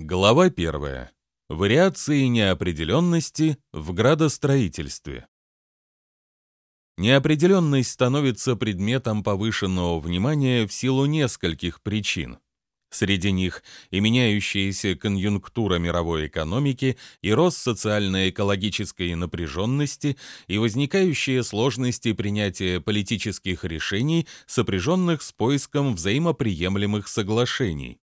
Глава 1. Вариации неопределенности в градостроительстве. Неопределенность становится предметом повышенного внимания в силу нескольких причин. Среди них и меняющаяся конъюнктура мировой экономики, и рост социально-экологической напряженности, и возникающие сложности принятия политических решений, сопряженных с поиском взаимоприемлемых соглашений.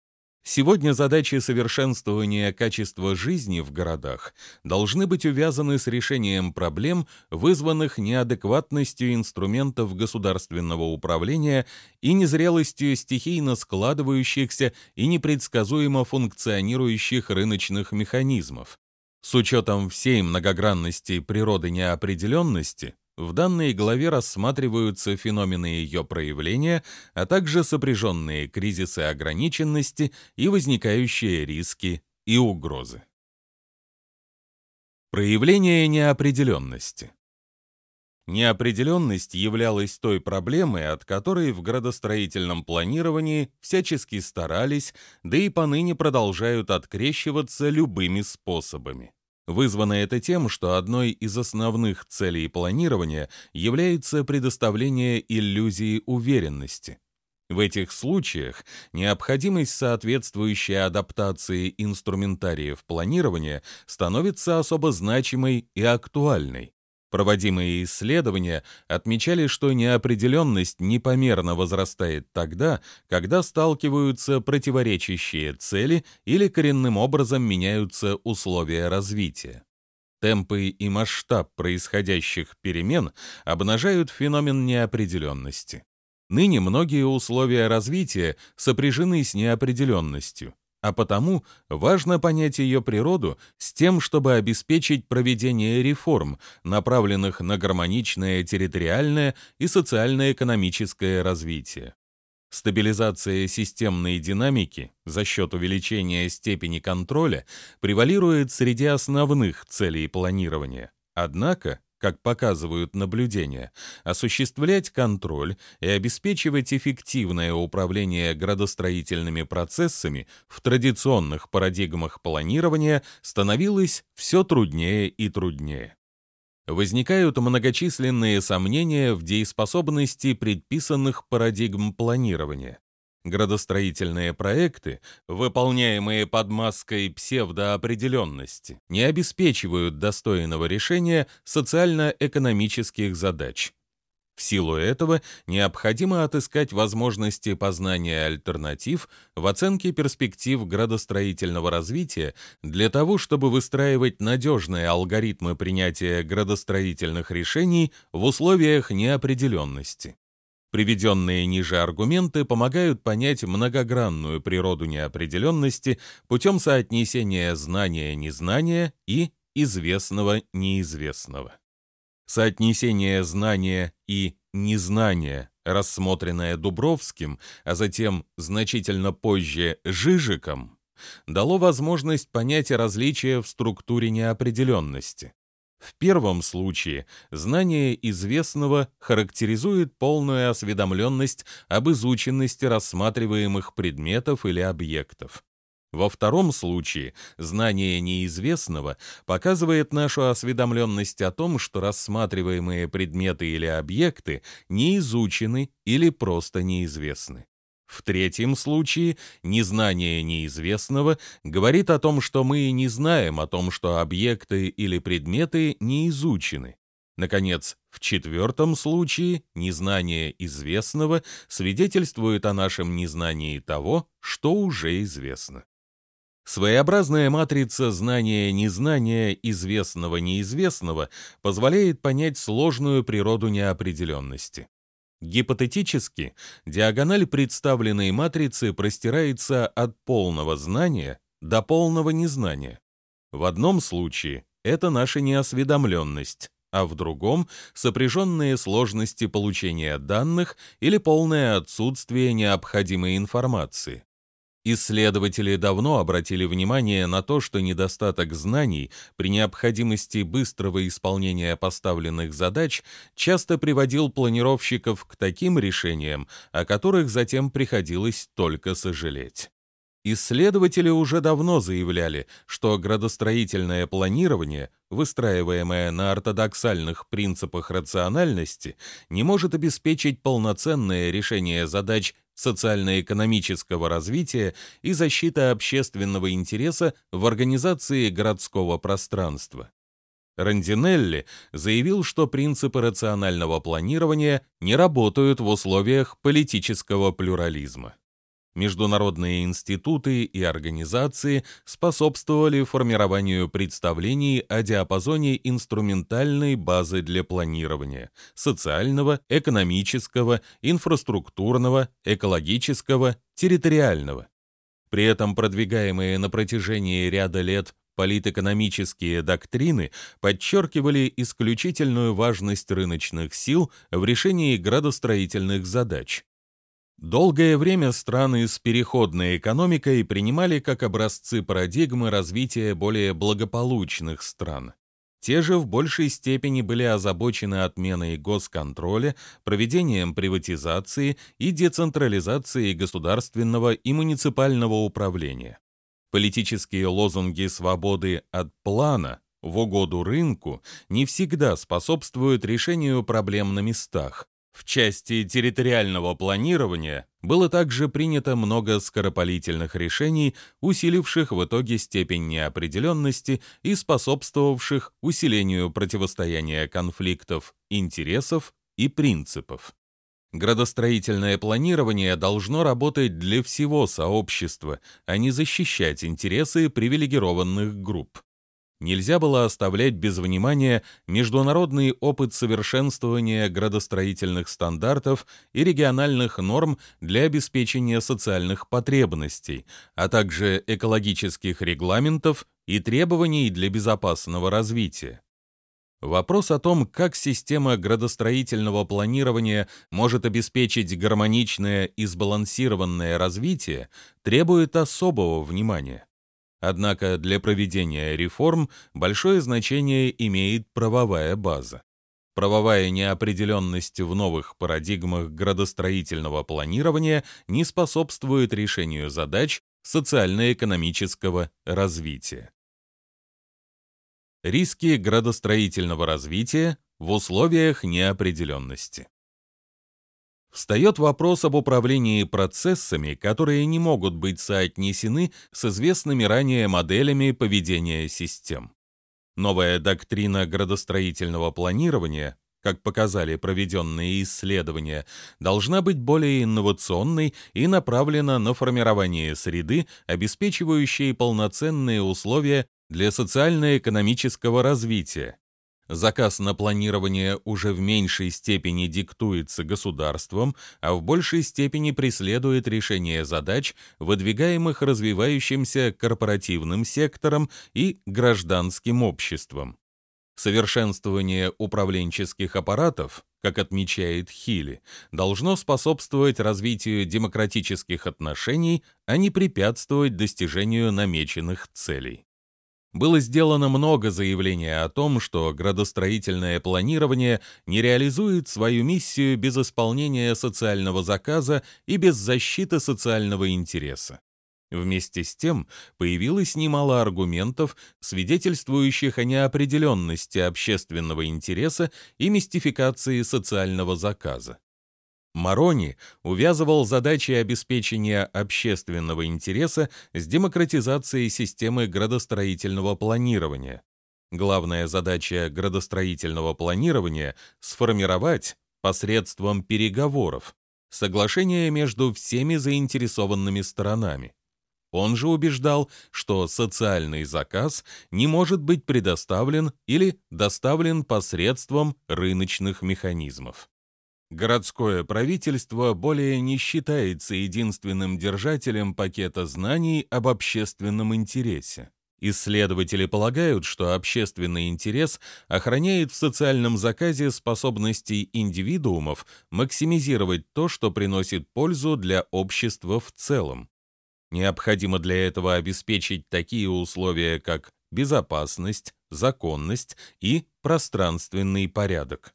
Сегодня задачи совершенствования качества жизни в городах должны быть увязаны с решением проблем, вызванных неадекватностью инструментов государственного управления и незрелостью стихийно складывающихся и непредсказуемо функционирующих рыночных механизмов. С учетом всей многогранности природы неопределенности, в данной главе рассматриваются феномены ее проявления, а также сопряженные кризисы ограниченности и возникающие риски и угрозы. Проявление неопределенности. Неопределенность являлась той проблемой, от которой в градостроительном планировании всячески старались, да и поныне продолжают открещиваться любыми способами. Вызвано это тем, что одной из основных целей планирования является предоставление иллюзии уверенности. В этих случаях необходимость соответствующей адаптации инструментариев планирования становится особо значимой и актуальной. Проводимые исследования отмечали, что неопределенность непомерно возрастает тогда, когда сталкиваются противоречащие цели или коренным образом меняются условия развития. Темпы и масштаб происходящих перемен обнажают феномен неопределенности. Ныне многие условия развития сопряжены с неопределенностью а потому важно понять ее природу с тем, чтобы обеспечить проведение реформ, направленных на гармоничное территориальное и социально-экономическое развитие. Стабилизация системной динамики за счет увеличения степени контроля превалирует среди основных целей планирования. Однако, как показывают наблюдения, осуществлять контроль и обеспечивать эффективное управление градостроительными процессами в традиционных парадигмах планирования становилось все труднее и труднее. Возникают многочисленные сомнения в дееспособности предписанных парадигм планирования. Градостроительные проекты, выполняемые под маской псевдоопределенности, не обеспечивают достойного решения социально-экономических задач. В силу этого необходимо отыскать возможности познания альтернатив в оценке перспектив градостроительного развития для того, чтобы выстраивать надежные алгоритмы принятия градостроительных решений в условиях неопределенности. Приведенные ниже аргументы помогают понять многогранную природу неопределенности путем соотнесения знания-незнания и известного-неизвестного. Соотнесение знания и незнания, рассмотренное Дубровским, а затем значительно позже Жижиком, дало возможность понять различия в структуре неопределенности. В первом случае знание известного характеризует полную осведомленность об изученности рассматриваемых предметов или объектов. Во втором случае знание неизвестного показывает нашу осведомленность о том, что рассматриваемые предметы или объекты не изучены или просто неизвестны. В третьем случае незнание неизвестного говорит о том, что мы не знаем о том, что объекты или предметы не изучены. Наконец, в четвертом случае незнание известного свидетельствует о нашем незнании того, что уже известно. Своеобразная матрица знания-незнания известного-неизвестного позволяет понять сложную природу неопределенности. Гипотетически, диагональ представленной матрицы простирается от полного знания до полного незнания. В одном случае это наша неосведомленность, а в другом — сопряженные сложности получения данных или полное отсутствие необходимой информации. Исследователи давно обратили внимание на то, что недостаток знаний при необходимости быстрого исполнения поставленных задач часто приводил планировщиков к таким решениям, о которых затем приходилось только сожалеть. Исследователи уже давно заявляли, что градостроительное планирование, выстраиваемое на ортодоксальных принципах рациональности, не может обеспечить полноценное решение задач социально-экономического развития и защиты общественного интереса в организации городского пространства. Рандинелли заявил, что принципы рационального планирования не работают в условиях политического плюрализма. Международные институты и организации способствовали формированию представлений о диапазоне инструментальной базы для планирования – социального, экономического, инфраструктурного, экологического, территориального. При этом продвигаемые на протяжении ряда лет политэкономические доктрины подчеркивали исключительную важность рыночных сил в решении градостроительных задач. Долгое время страны с переходной экономикой принимали как образцы парадигмы развития более благополучных стран. Те же в большей степени были озабочены отменой госконтроля, проведением приватизации и децентрализацией государственного и муниципального управления. Политические лозунги свободы от плана в угоду рынку не всегда способствуют решению проблем на местах, в части территориального планирования было также принято много скоропалительных решений, усиливших в итоге степень неопределенности и способствовавших усилению противостояния конфликтов, интересов и принципов. Градостроительное планирование должно работать для всего сообщества, а не защищать интересы привилегированных групп нельзя было оставлять без внимания международный опыт совершенствования градостроительных стандартов и региональных норм для обеспечения социальных потребностей, а также экологических регламентов и требований для безопасного развития. Вопрос о том, как система градостроительного планирования может обеспечить гармоничное и сбалансированное развитие, требует особого внимания. Однако для проведения реформ большое значение имеет правовая база. Правовая неопределенность в новых парадигмах градостроительного планирования не способствует решению задач социально-экономического развития. Риски градостроительного развития в условиях неопределенности. Встает вопрос об управлении процессами, которые не могут быть соотнесены с известными ранее моделями поведения систем. Новая доктрина градостроительного планирования, как показали проведенные исследования, должна быть более инновационной и направлена на формирование среды, обеспечивающей полноценные условия для социально-экономического развития, Заказ на планирование уже в меньшей степени диктуется государством, а в большей степени преследует решение задач, выдвигаемых развивающимся корпоративным сектором и гражданским обществом. Совершенствование управленческих аппаратов, как отмечает Хилли, должно способствовать развитию демократических отношений, а не препятствовать достижению намеченных целей было сделано много заявлений о том, что градостроительное планирование не реализует свою миссию без исполнения социального заказа и без защиты социального интереса. Вместе с тем появилось немало аргументов, свидетельствующих о неопределенности общественного интереса и мистификации социального заказа. Марони увязывал задачи обеспечения общественного интереса с демократизацией системы градостроительного планирования. Главная задача градостроительного планирования – сформировать посредством переговоров соглашение между всеми заинтересованными сторонами. Он же убеждал, что социальный заказ не может быть предоставлен или доставлен посредством рыночных механизмов. Городское правительство более не считается единственным держателем пакета знаний об общественном интересе. Исследователи полагают, что общественный интерес охраняет в социальном заказе способности индивидуумов максимизировать то, что приносит пользу для общества в целом. Необходимо для этого обеспечить такие условия, как безопасность, законность и пространственный порядок.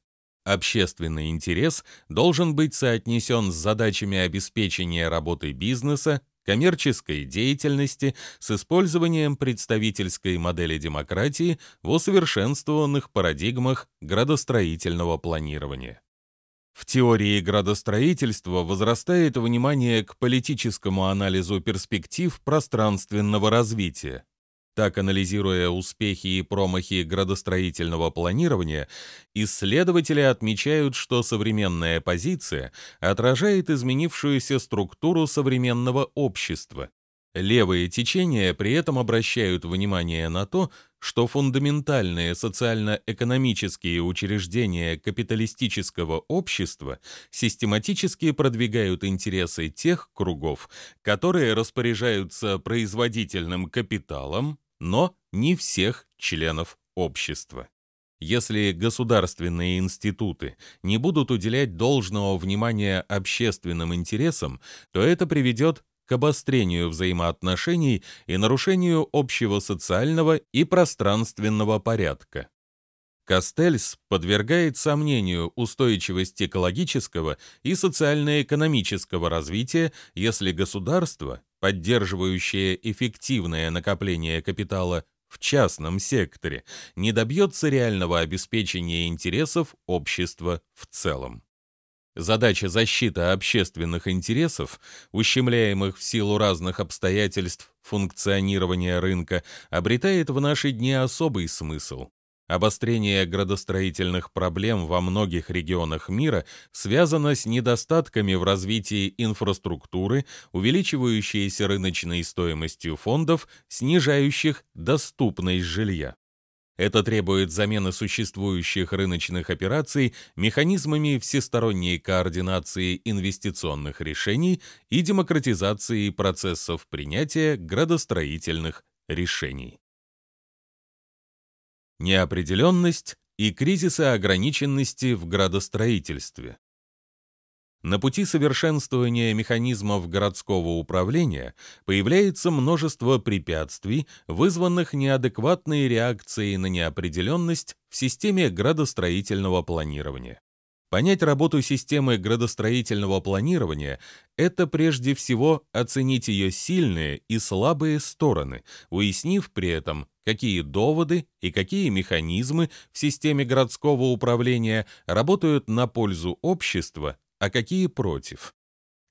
Общественный интерес должен быть соотнесен с задачами обеспечения работы бизнеса, коммерческой деятельности с использованием представительской модели демократии в усовершенствованных парадигмах градостроительного планирования. В теории градостроительства возрастает внимание к политическому анализу перспектив пространственного развития. Так, анализируя успехи и промахи градостроительного планирования, исследователи отмечают, что современная позиция отражает изменившуюся структуру современного общества. Левые течения при этом обращают внимание на то, что фундаментальные социально-экономические учреждения капиталистического общества систематически продвигают интересы тех кругов, которые распоряжаются производительным капиталом, но не всех членов общества. Если государственные институты не будут уделять должного внимания общественным интересам, то это приведет к обострению взаимоотношений и нарушению общего социального и пространственного порядка. Кастельс подвергает сомнению устойчивость экологического и социально-экономического развития, если государство поддерживающее эффективное накопление капитала в частном секторе, не добьется реального обеспечения интересов общества в целом. Задача защиты общественных интересов, ущемляемых в силу разных обстоятельств функционирования рынка, обретает в наши дни особый смысл. Обострение градостроительных проблем во многих регионах мира связано с недостатками в развитии инфраструктуры, увеличивающейся рыночной стоимостью фондов, снижающих доступность жилья. Это требует замены существующих рыночных операций механизмами всесторонней координации инвестиционных решений и демократизации процессов принятия градостроительных решений неопределенность и кризисы ограниченности в градостроительстве. На пути совершенствования механизмов городского управления появляется множество препятствий, вызванных неадекватной реакцией на неопределенность в системе градостроительного планирования. Понять работу системы градостроительного планирования – это прежде всего оценить ее сильные и слабые стороны, уяснив при этом, какие доводы и какие механизмы в системе городского управления работают на пользу общества, а какие против.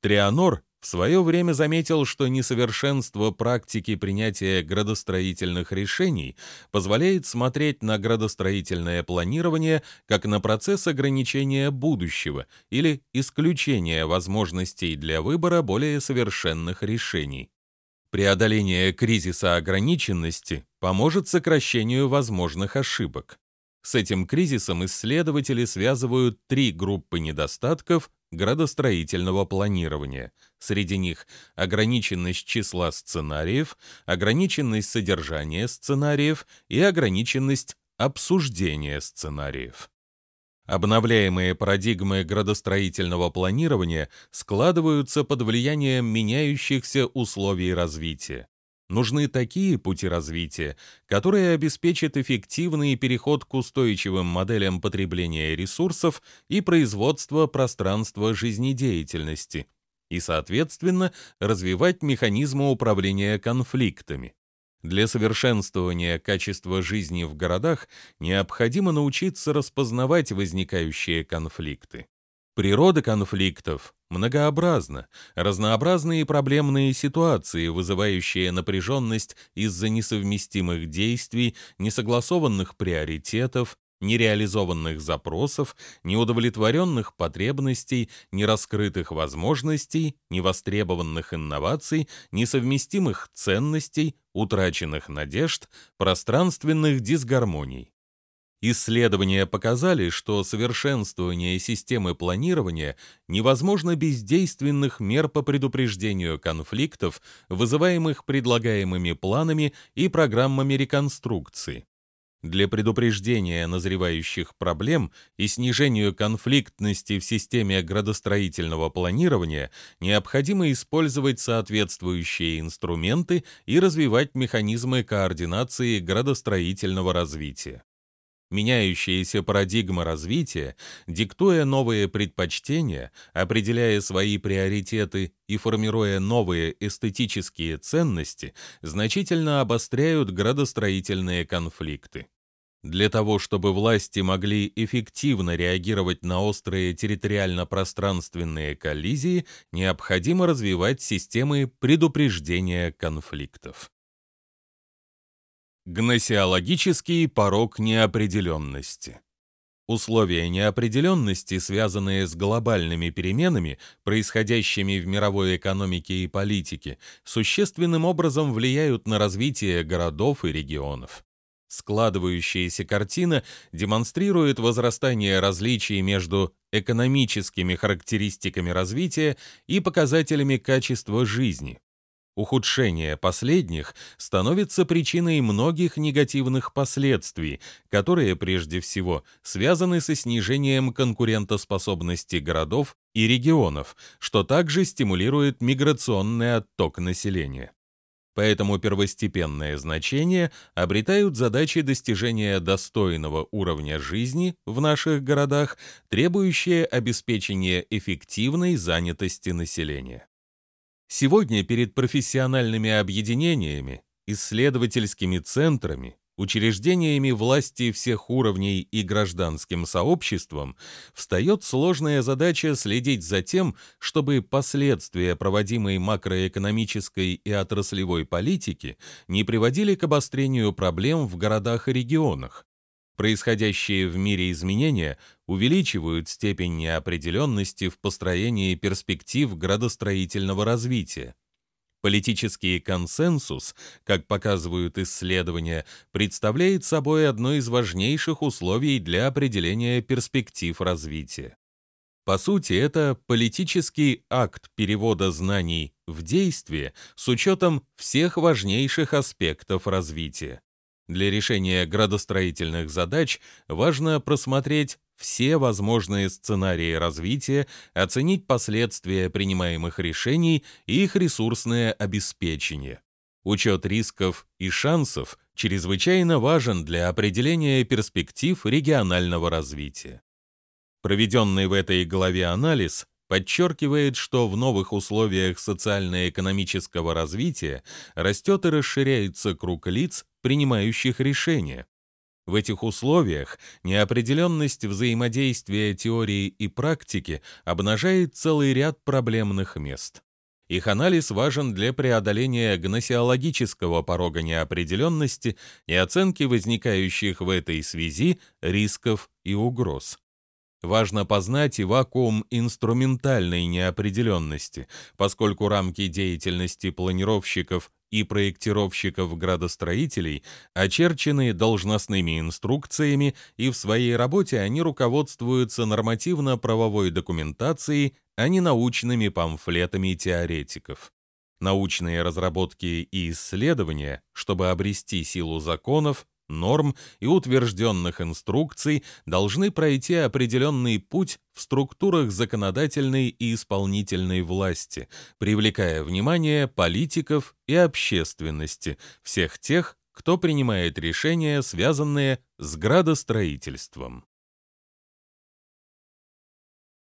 Трианор в свое время заметил, что несовершенство практики принятия градостроительных решений позволяет смотреть на градостроительное планирование как на процесс ограничения будущего или исключения возможностей для выбора более совершенных решений. Преодоление кризиса ограниченности поможет сокращению возможных ошибок. С этим кризисом исследователи связывают три группы недостатков, градостроительного планирования. Среди них ограниченность числа сценариев, ограниченность содержания сценариев и ограниченность обсуждения сценариев. Обновляемые парадигмы градостроительного планирования складываются под влиянием меняющихся условий развития. Нужны такие пути развития, которые обеспечат эффективный переход к устойчивым моделям потребления ресурсов и производства пространства жизнедеятельности, и, соответственно, развивать механизмы управления конфликтами. Для совершенствования качества жизни в городах необходимо научиться распознавать возникающие конфликты. Природа конфликтов многообразна, разнообразные проблемные ситуации, вызывающие напряженность из-за несовместимых действий, несогласованных приоритетов, нереализованных запросов, неудовлетворенных потребностей, нераскрытых возможностей, невостребованных инноваций, несовместимых ценностей, утраченных надежд, пространственных дисгармоний. Исследования показали, что совершенствование системы планирования невозможно без действенных мер по предупреждению конфликтов, вызываемых предлагаемыми планами и программами реконструкции. Для предупреждения назревающих проблем и снижению конфликтности в системе градостроительного планирования необходимо использовать соответствующие инструменты и развивать механизмы координации градостроительного развития. Меняющаяся парадигма развития, диктуя новые предпочтения, определяя свои приоритеты и формируя новые эстетические ценности, значительно обостряют градостроительные конфликты. Для того, чтобы власти могли эффективно реагировать на острые территориально-пространственные коллизии, необходимо развивать системы предупреждения конфликтов. Гносеологический порог неопределенности. Условия неопределенности, связанные с глобальными переменами, происходящими в мировой экономике и политике, существенным образом влияют на развитие городов и регионов. Складывающаяся картина демонстрирует возрастание различий между экономическими характеристиками развития и показателями качества жизни. Ухудшение последних становится причиной многих негативных последствий, которые прежде всего связаны со снижением конкурентоспособности городов и регионов, что также стимулирует миграционный отток населения. Поэтому первостепенное значение обретают задачи достижения достойного уровня жизни в наших городах, требующие обеспечения эффективной занятости населения. Сегодня перед профессиональными объединениями, исследовательскими центрами, учреждениями власти всех уровней и гражданским сообществом встает сложная задача следить за тем, чтобы последствия проводимой макроэкономической и отраслевой политики не приводили к обострению проблем в городах и регионах, Происходящие в мире изменения увеличивают степень неопределенности в построении перспектив градостроительного развития. Политический консенсус, как показывают исследования, представляет собой одно из важнейших условий для определения перспектив развития. По сути, это политический акт перевода знаний в действие с учетом всех важнейших аспектов развития. Для решения градостроительных задач важно просмотреть все возможные сценарии развития, оценить последствия принимаемых решений и их ресурсное обеспечение. Учет рисков и шансов чрезвычайно важен для определения перспектив регионального развития. Проведенный в этой главе анализ подчеркивает, что в новых условиях социально-экономического развития растет и расширяется круг лиц, принимающих решения. В этих условиях неопределенность взаимодействия теории и практики обнажает целый ряд проблемных мест. Их анализ важен для преодоления гносеологического порога неопределенности и оценки возникающих в этой связи рисков и угроз. Важно познать и вакуум инструментальной неопределенности, поскольку рамки деятельности планировщиков и проектировщиков-градостроителей очерчены должностными инструкциями, и в своей работе они руководствуются нормативно-правовой документацией, а не научными памфлетами теоретиков. Научные разработки и исследования, чтобы обрести силу законов, норм и утвержденных инструкций должны пройти определенный путь в структурах законодательной и исполнительной власти, привлекая внимание политиков и общественности, всех тех, кто принимает решения, связанные с градостроительством.